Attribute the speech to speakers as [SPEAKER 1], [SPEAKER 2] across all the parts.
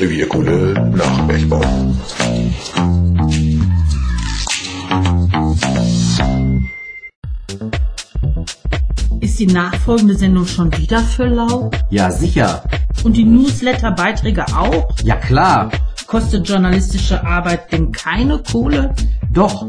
[SPEAKER 1] Revierkunde nach Bergbau.
[SPEAKER 2] Ist die nachfolgende Sendung schon wieder für lau?
[SPEAKER 3] Ja, sicher.
[SPEAKER 2] Und die Newsletter-Beiträge auch?
[SPEAKER 3] Ja, klar.
[SPEAKER 2] Kostet journalistische Arbeit denn keine Kohle?
[SPEAKER 3] Doch,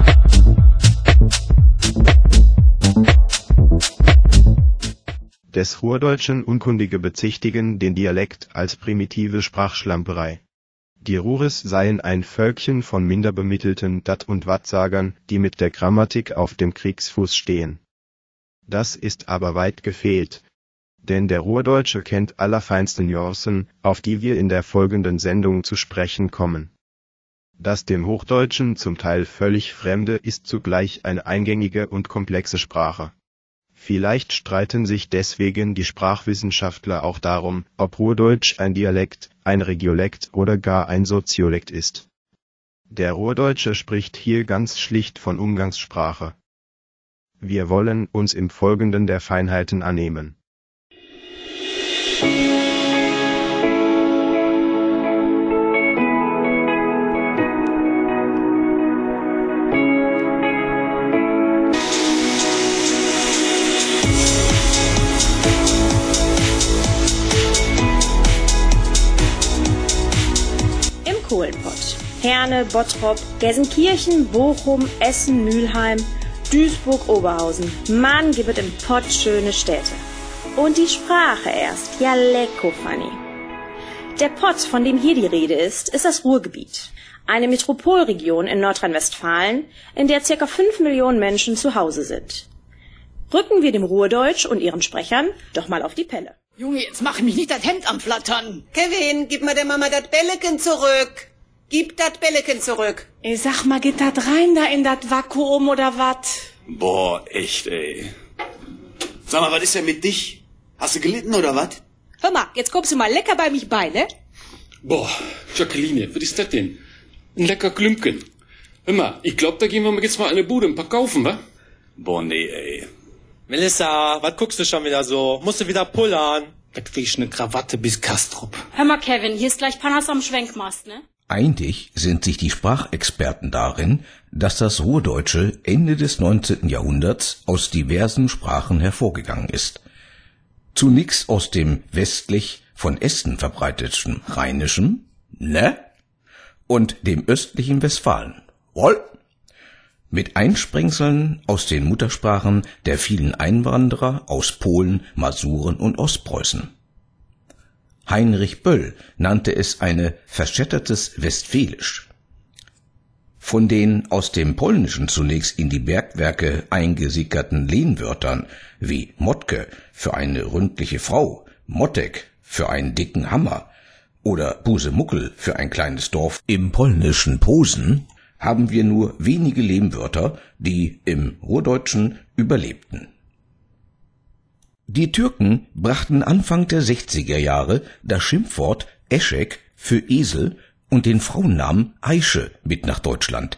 [SPEAKER 4] Des Ruhrdeutschen Unkundige bezichtigen den Dialekt als primitive Sprachschlamperei. Die Ruhres seien ein Völkchen von minderbemittelten Dat- und Wattsagern, die mit der Grammatik auf dem Kriegsfuß stehen. Das ist aber weit gefehlt. Denn der Ruhrdeutsche kennt allerfeinste Nuancen, auf die wir in der folgenden Sendung zu sprechen kommen. Das dem Hochdeutschen zum Teil völlig Fremde ist zugleich eine eingängige und komplexe Sprache. Vielleicht streiten sich deswegen die Sprachwissenschaftler auch darum, ob Ruhrdeutsch ein Dialekt, ein Regiolekt oder gar ein Soziolekt ist. Der Ruhrdeutsche spricht hier ganz schlicht von Umgangssprache. Wir wollen uns im Folgenden der Feinheiten annehmen.
[SPEAKER 5] Bottrop, Gelsenkirchen, Bochum, Essen, Mülheim, Duisburg, Oberhausen. Mann, gibt es im Pott schöne Städte. Und die Sprache erst. Ja, lecko funny. Der Pott, von dem hier die Rede ist, ist das Ruhrgebiet. Eine Metropolregion in Nordrhein-Westfalen, in der circa fünf Millionen Menschen zu Hause sind. Rücken wir dem Ruhrdeutsch und ihren Sprechern doch mal auf die Pelle.
[SPEAKER 6] Junge, jetzt mach mich nicht das Hemd am Flattern.
[SPEAKER 7] Kevin, gib mir der Mama das Bälleken zurück. Gib das Bälleken zurück.
[SPEAKER 6] Ey, sag mal, geht das rein da in das Vakuum oder wat?
[SPEAKER 8] Boah, echt, ey. Sag mal, was ist denn mit dich? Hast du gelitten oder was?
[SPEAKER 6] Hör mal, jetzt kommst du mal lecker bei mich bei, ne?
[SPEAKER 9] Boah, Jacqueline, was ist das denn? Ein lecker Klümpen. Hör mal, ich glaub, da gehen wir jetzt mal eine Bude ein paar kaufen, wa?
[SPEAKER 8] Boah, nee, ey.
[SPEAKER 10] Melissa, was guckst du schon wieder so? Musst du wieder pullern?
[SPEAKER 6] Das will ich ne Krawatte bis Kastrup.
[SPEAKER 11] Hör mal, Kevin, hier ist gleich Panas am Schwenkmast, ne?
[SPEAKER 12] Einig sind sich die Sprachexperten darin, dass das Ruhrdeutsche Ende des 19. Jahrhunderts aus diversen Sprachen hervorgegangen ist. Zunächst aus dem westlich von Esten verbreiteten Rheinischen, ne? Und dem östlichen Westfalen, woll? Mit Einsprengseln aus den Muttersprachen der vielen Einwanderer aus Polen, Masuren und Ostpreußen. Heinrich Böll nannte es eine verschattertes Westfälisch. Von den aus dem Polnischen zunächst in die Bergwerke eingesickerten Lehnwörtern wie Motke für eine ründliche Frau, Mottek für einen dicken Hammer oder Busemuckel für ein kleines Dorf im polnischen Posen haben wir nur wenige Lehmwörter, die im Ruhrdeutschen überlebten. Die Türken brachten Anfang der 60er Jahre das Schimpfwort Eschek für Esel und den Frauennamen Aische mit nach Deutschland.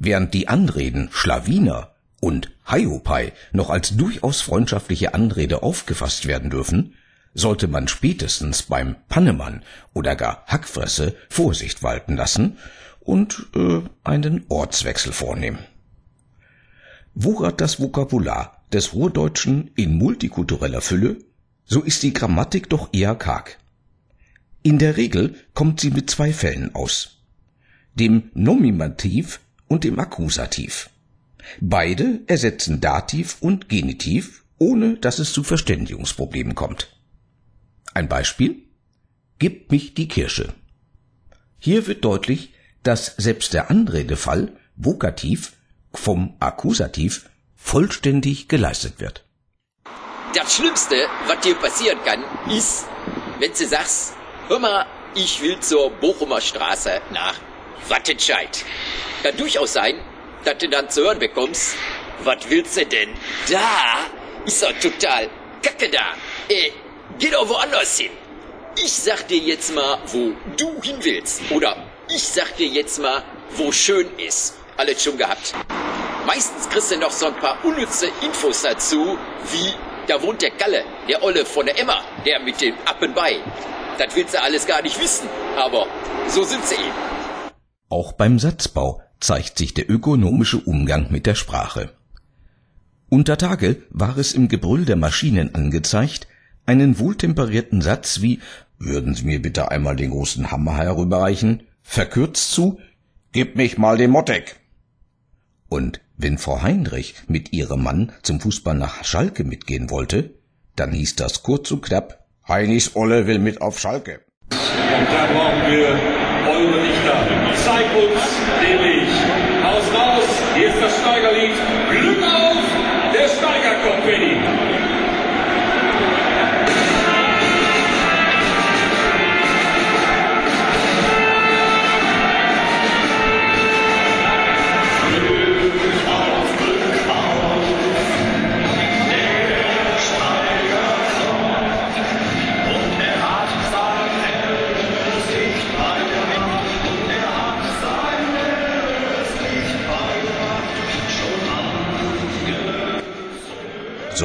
[SPEAKER 12] Während die Anreden Schlawiner und Hiopai noch als durchaus freundschaftliche Anrede aufgefasst werden dürfen, sollte man spätestens beim Pannemann oder gar Hackfresse Vorsicht walten lassen und äh, einen Ortswechsel vornehmen. Wuchert das Vokabular des Ruhrdeutschen in multikultureller Fülle, so ist die Grammatik doch eher karg. In der Regel kommt sie mit zwei Fällen aus. Dem Nominativ und dem Akkusativ. Beide ersetzen Dativ und Genitiv, ohne dass es zu Verständigungsproblemen kommt. Ein Beispiel? Gib mich die Kirsche. Hier wird deutlich, dass selbst der Anredefall Vokativ vom Akkusativ vollständig geleistet wird.
[SPEAKER 13] Das Schlimmste, was dir passieren kann, ist, wenn du sagst, hör mal, ich will zur Bochumer Straße nach Wattenscheid. Kann durchaus sein, dass du dann zu hören bekommst, was willst du denn da? Ist doch total kacke da. Äh, geh doch woanders hin. Ich sag dir jetzt mal, wo du hin willst. Oder ich sag dir jetzt mal, wo schön ist. Alles schon gehabt. Meistens kriegst du noch so ein paar unnütze Infos dazu, wie da wohnt der Galle, der Olle von der Emma, der mit dem Appen bei. Das willst du alles gar nicht wissen, aber so sind sie eben.
[SPEAKER 12] Auch beim Satzbau zeigt sich der ökonomische Umgang mit der Sprache. Unter Tage war es im Gebrüll der Maschinen angezeigt, einen wohltemperierten Satz wie Würden Sie mir bitte einmal den großen Hammer herüberreichen, verkürzt zu Gib mich mal den Mottek. Und wenn Frau Heinrich mit ihrem Mann zum Fußball nach Schalke mitgehen wollte, dann hieß das kurz und knapp Heinis Olle will mit auf Schalke.
[SPEAKER 14] Und da brauchen wir eure Lichter. Zeig uns den Licht. Haus raus, hier ist das Steigerlied. Glück auf,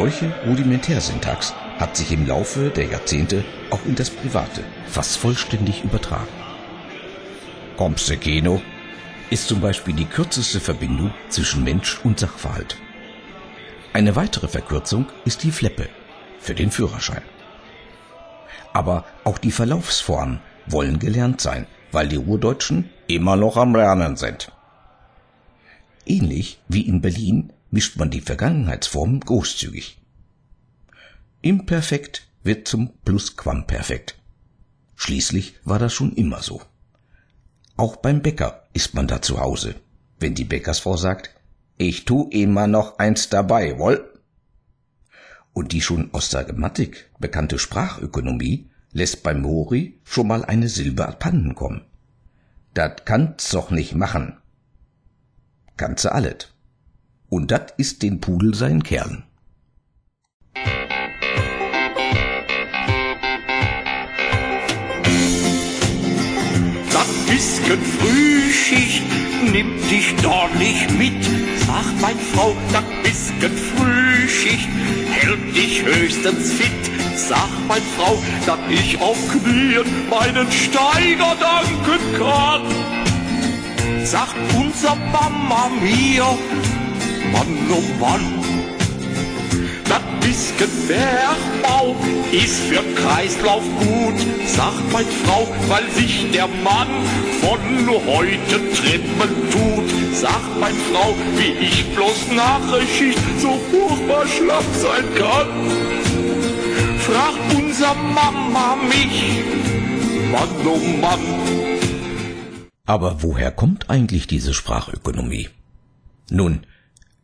[SPEAKER 12] Solche Rudimentärsyntax hat sich im Laufe der Jahrzehnte auch in das Private fast vollständig übertragen. Kino ist zum Beispiel die kürzeste Verbindung zwischen Mensch und Sachverhalt. Eine weitere Verkürzung ist die Fleppe für den Führerschein. Aber auch die Verlaufsformen wollen gelernt sein, weil die Ruhrdeutschen immer noch am Lernen sind. Ähnlich wie in Berlin mischt man die Vergangenheitsformen großzügig. Imperfekt wird zum Plusquamperfekt. Schließlich war das schon immer so. Auch beim Bäcker ist man da zu Hause, wenn die Bäckersfrau sagt, ich tu immer noch eins dabei, woll? Und die schon aus der Grammatik bekannte Sprachökonomie lässt beim Mori schon mal eine Silbe abhanden kommen. Dat kannst doch nicht machen. Kannst alles. Und dat ist den Pudel sein Kern.
[SPEAKER 15] Das bisschen Frühschicht nimmt dich doch nicht mit, sagt mein Frau, das bisschen Frühschicht hält dich höchstens fit. Sag mein Frau, dass ich auf Knien meinen Steiger danken kann. Sagt unser Mama mir, Mann, oh Mann. Das bisschen Bergbau ist für Kreislauf gut, sagt meine Frau, weil sich der Mann von heute treppen tut. Sagt meine Frau, wie ich bloß nach der so furchtbar schlapp sein kann. Fragt unser Mama mich, Mann, oh Mann.
[SPEAKER 12] Aber woher kommt eigentlich diese Sprachökonomie? Nun,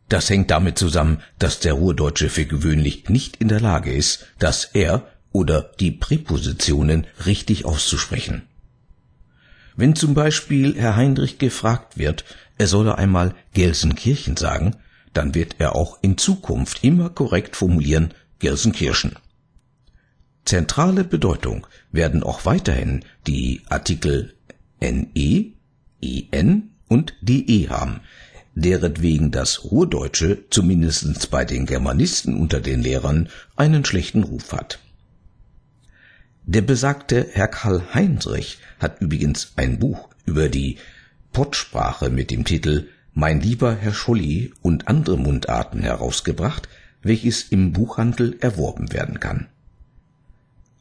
[SPEAKER 12] das hängt damit zusammen, dass der Ruhrdeutsche für gewöhnlich nicht in der Lage ist, das Er oder die Präpositionen richtig auszusprechen. Wenn zum Beispiel Herr Heinrich gefragt wird, er solle einmal Gelsenkirchen sagen, dann wird er auch in Zukunft immer korrekt formulieren Gelsenkirchen. Zentrale Bedeutung werden auch weiterhin die Artikel NE, EN und DE haben, deretwegen das Ruhrdeutsche zumindest bei den Germanisten unter den Lehrern einen schlechten Ruf hat. Der besagte Herr Karl Heinrich hat übrigens ein Buch über die Pottsprache mit dem Titel Mein lieber Herr Scholli und andere Mundarten herausgebracht, welches im Buchhandel erworben werden kann.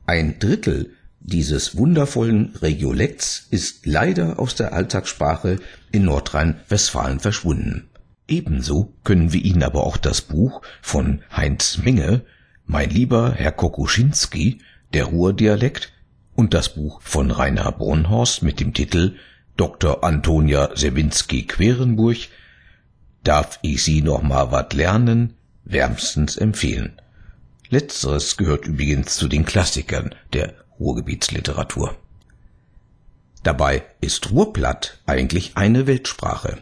[SPEAKER 12] Ein Drittel dieses wundervollen Regiolekts ist leider aus der Alltagssprache in Nordrhein-Westfalen verschwunden. Ebenso können wir Ihnen aber auch das Buch von Heinz Menge, Mein lieber Herr Kokuschinski, der Ruhrdialekt, und das Buch von Rainer Brunhorst mit dem Titel Dr. Antonia Sewinski Querenburg, Darf ich Sie noch mal wat lernen, wärmstens empfehlen. Letzteres gehört übrigens zu den Klassikern der Ruhrgebietsliteratur. Dabei ist Ruhrplatt eigentlich eine Weltsprache.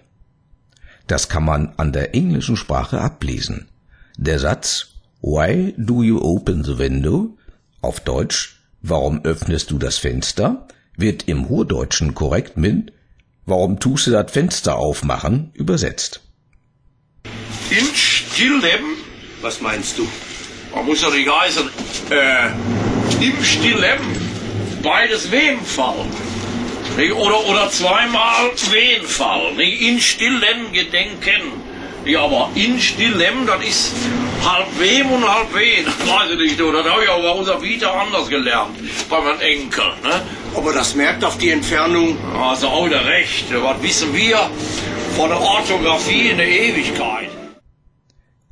[SPEAKER 12] Das kann man an der englischen Sprache ablesen. Der Satz Why do you open the window? Auf Deutsch Warum öffnest du das Fenster? wird im Ruhrdeutschen korrekt mit Warum tust du das Fenster aufmachen? übersetzt.
[SPEAKER 15] In Stillleben?
[SPEAKER 8] Was meinst du?
[SPEAKER 15] Man muss ja nicht heißen, äh, im Stillleben beides Wehenfall. Nicht? Oder, oder zweimal Wehenfall. Nicht? In Stillen gedenken. Ja, aber in Stillem, das ist halb Wem und halb Wehen. Weiß ich nicht, oder? Das habe ich auch bei unserer Vita anders gelernt. Bei meinem Enkel, ne?
[SPEAKER 8] Aber das merkt auf die Entfernung.
[SPEAKER 15] Also auch wieder recht. Was wissen wir von der Orthographie in der Ewigkeit?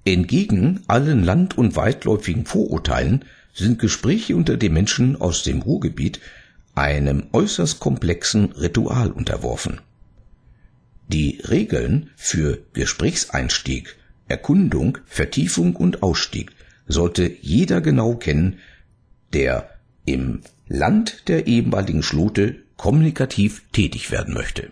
[SPEAKER 12] Entgegen allen land- und weitläufigen Vorurteilen sind Gespräche unter den Menschen aus dem Ruhrgebiet einem äußerst komplexen Ritual unterworfen. Die Regeln für Gesprächseinstieg, Erkundung, Vertiefung und Ausstieg sollte jeder genau kennen, der im Land der ehemaligen Schlote kommunikativ tätig werden möchte.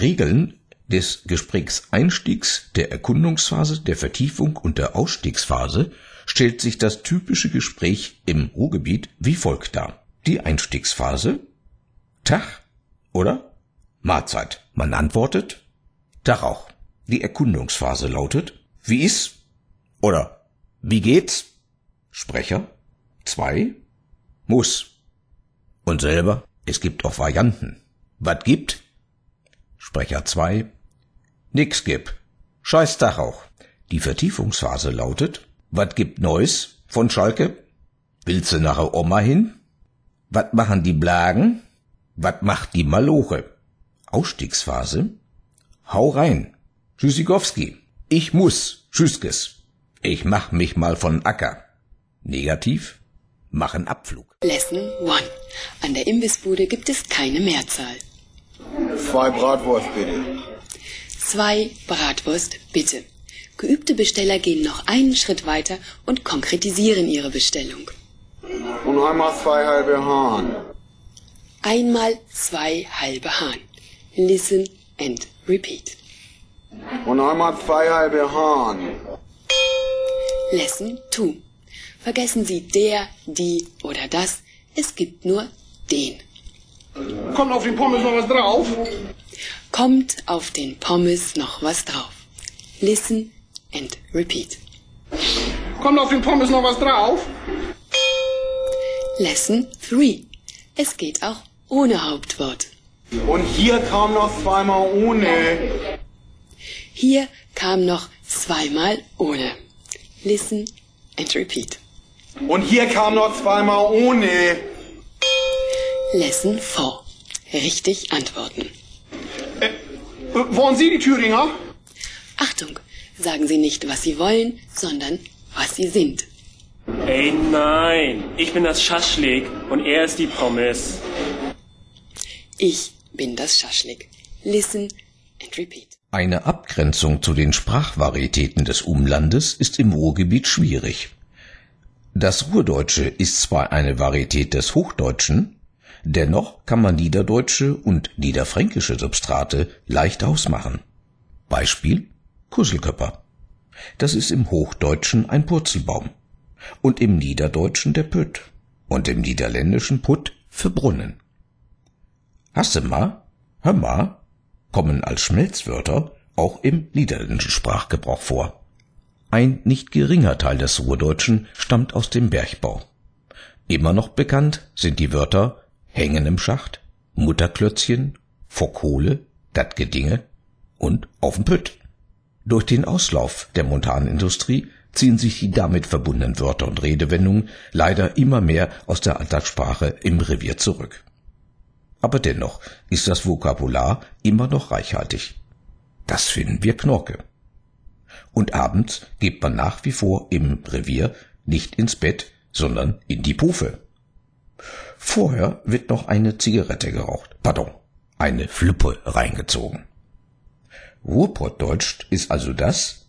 [SPEAKER 12] Regeln des Gesprächseinstiegs, der Erkundungsphase, der Vertiefung und der Ausstiegsphase stellt sich das typische Gespräch im Ruhrgebiet wie folgt dar. Die Einstiegsphase Tag oder Mahlzeit. Man antwortet Tag auch. Die Erkundungsphase lautet Wie ist oder Wie geht's? Sprecher 2 Muss. Und selber, es gibt auch Varianten. Was gibt? Sprecher 2 Nix gib. Scheiß Dach auch. Die Vertiefungsphase lautet Wat gibt Neues von Schalke? Willst du nachher Oma hin? Wat machen die Blagen? Wat macht die Maloche? Ausstiegsphase Hau rein. Tschüssikowski. Ich muss. Tschüsskes. Ich mach mich mal von Acker. Negativ. Machen Abflug.
[SPEAKER 16] Lesson 1. An der Imbissbude gibt es keine Mehrzahl.
[SPEAKER 1] Zwei Bratwurst bitte.
[SPEAKER 16] Zwei Bratwurst, bitte. Geübte Besteller gehen noch einen Schritt weiter und konkretisieren ihre Bestellung.
[SPEAKER 1] Und einmal zwei halbe Hahn.
[SPEAKER 16] Einmal zwei halbe Hahn. Listen and repeat.
[SPEAKER 1] Und einmal zwei halbe Hahn.
[SPEAKER 16] Lesson 2. Vergessen Sie der, die oder das. Es gibt nur den.
[SPEAKER 17] Kommt auf den Pommes noch was drauf?
[SPEAKER 16] Kommt auf den Pommes noch was drauf. Listen and repeat.
[SPEAKER 17] Kommt auf den Pommes noch was drauf?
[SPEAKER 16] Lesson 3. Es geht auch ohne Hauptwort.
[SPEAKER 1] Und hier kam noch zweimal ohne.
[SPEAKER 16] Hier kam noch zweimal ohne. Listen and repeat.
[SPEAKER 1] Und hier kam noch zweimal ohne.
[SPEAKER 16] Lesson 4. Richtig antworten.
[SPEAKER 17] Äh, wollen Sie die Thüringer?
[SPEAKER 16] Achtung, sagen Sie nicht, was Sie wollen, sondern was Sie sind.
[SPEAKER 18] Ey, nein, ich bin das Schaschlik und er ist die Pommes.
[SPEAKER 16] Ich bin das Schaschlik. Listen and repeat.
[SPEAKER 12] Eine Abgrenzung zu den Sprachvarietäten des Umlandes ist im Ruhrgebiet schwierig. Das Ruhrdeutsche ist zwar eine Varietät des Hochdeutschen, dennoch kann man niederdeutsche und niederfränkische Substrate leicht ausmachen. Beispiel Kusselköpper. Das ist im Hochdeutschen ein Purzelbaum und im Niederdeutschen der Pütt und im Niederländischen Putt für Brunnen. Hassema, Hömmer kommen als Schmelzwörter auch im niederländischen Sprachgebrauch vor. Ein nicht geringer Teil des Ruhrdeutschen stammt aus dem Bergbau. Immer noch bekannt sind die Wörter Hängen im Schacht, Mutterklötzchen, vor Kohle, dat Gedinge und auf'm Pütt. Durch den Auslauf der Montanindustrie ziehen sich die damit verbundenen Wörter und Redewendungen leider immer mehr aus der Alltagssprache im Revier zurück. Aber dennoch ist das Vokabular immer noch reichhaltig. Das finden wir Knorke. Und abends geht man nach wie vor im Revier nicht ins Bett, sondern in die Pufe. Vorher wird noch eine Zigarette geraucht. Pardon, eine Flippe reingezogen. Ruhrpottdeutsch ist also das,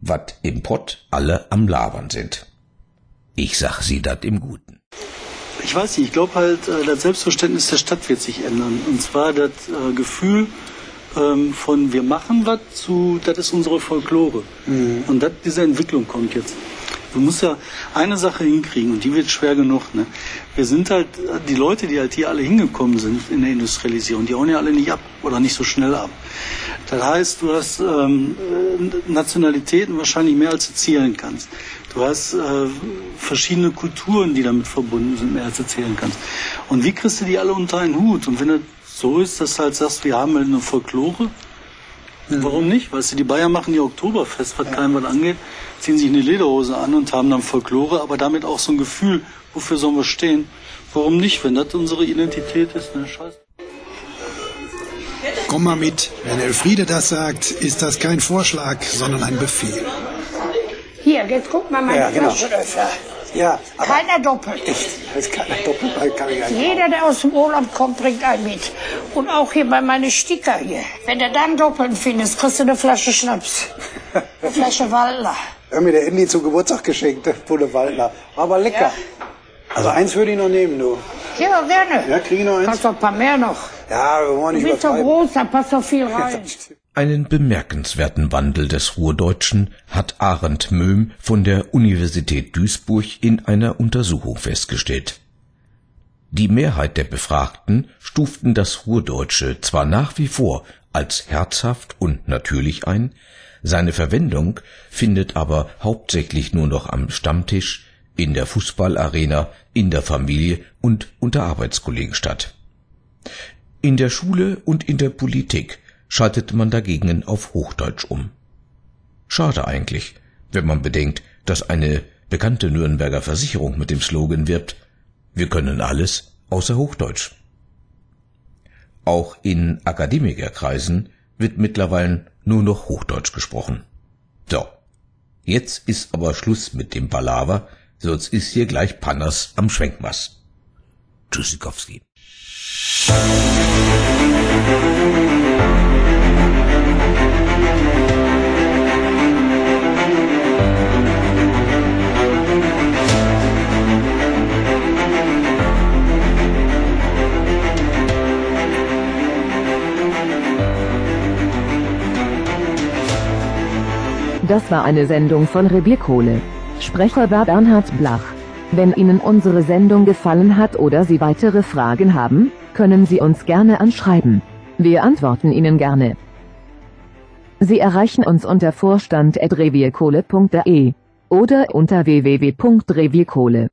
[SPEAKER 12] wat im Pott alle am Labern sind. Ich sag sie dat im Guten.
[SPEAKER 19] Ich weiß nicht, ich glaube halt, äh, das Selbstverständnis der Stadt wird sich ändern. Und zwar das äh, Gefühl ähm, von wir machen was zu, das ist unsere Folklore. Mhm. Und dat, diese Entwicklung kommt jetzt. Du musst ja eine Sache hinkriegen und die wird schwer genug. Ne? Wir sind halt, die Leute, die halt hier alle hingekommen sind in der Industrialisierung, die hauen ja alle nicht ab oder nicht so schnell ab. Das heißt, du hast ähm, Nationalitäten wahrscheinlich mehr als du zählen kannst. Du hast äh, verschiedene Kulturen, die damit verbunden sind, mehr als du zählen kannst. Und wie kriegst du die alle unter einen Hut? Und wenn das so ist, dass du halt sagst, wir haben halt eine Folklore, Mhm. Warum nicht? Weißt du, die Bayern machen ihr Oktoberfest, was ja. keinem was angeht, ziehen sich eine Lederhose an und haben dann Folklore, aber damit auch so ein Gefühl, wofür sollen wir stehen? Warum nicht, wenn das unsere Identität ist? Ne? Scheiß.
[SPEAKER 20] Komm mal mit. Wenn Elfriede das sagt, ist das kein Vorschlag, sondern ein Befehl.
[SPEAKER 21] Hier, jetzt guck mal meine
[SPEAKER 20] ja, genau.
[SPEAKER 21] Flaschenöffner.
[SPEAKER 20] Ja,
[SPEAKER 21] keiner doppelt.
[SPEAKER 20] Das ist keiner doppelt, ich eigentlich
[SPEAKER 21] Jeder, der aus dem Urlaub kommt, bringt einen mit. Und auch hier bei meinen Sticker hier. Wenn du dann doppeln findest, kriegst du eine Flasche Schnaps. Eine Flasche Waldner.
[SPEAKER 20] Ja, mir der Andy zum Geburtstag geschenkt, Pulle Waldner. War aber lecker. Ja. Also eins würde ich noch nehmen, du.
[SPEAKER 21] Ja, gerne.
[SPEAKER 20] Ja, kriege ich noch eins?
[SPEAKER 21] Kannst doch ein paar mehr noch.
[SPEAKER 20] Ja, wir wollen nicht
[SPEAKER 21] Du bist so groß, da passt doch viel rein.
[SPEAKER 12] Einen bemerkenswerten Wandel des Ruhrdeutschen hat Arend Möhm von der Universität Duisburg in einer Untersuchung festgestellt. Die Mehrheit der Befragten stuften das Ruhrdeutsche zwar nach wie vor als herzhaft und natürlich ein, seine Verwendung findet aber hauptsächlich nur noch am Stammtisch, in der Fußballarena, in der Familie und unter Arbeitskollegen statt. In der Schule und in der Politik schaltet man dagegen auf Hochdeutsch um. Schade eigentlich, wenn man bedenkt, dass eine bekannte Nürnberger Versicherung mit dem Slogan wirbt, wir können alles außer Hochdeutsch. Auch in Akademikerkreisen wird mittlerweile nur noch Hochdeutsch gesprochen. So, jetzt ist aber Schluss mit dem Palaver, sonst ist hier gleich Panners am Schwenkmass. Tschüssikowski.
[SPEAKER 22] Das war eine Sendung von Revierkohle. Sprecher war Bernhard Blach. Wenn Ihnen unsere Sendung gefallen hat oder Sie weitere Fragen haben, können Sie uns gerne anschreiben. Wir antworten Ihnen gerne. Sie erreichen uns unter vorstand.revierkohle.de oder unter www.revierkohle.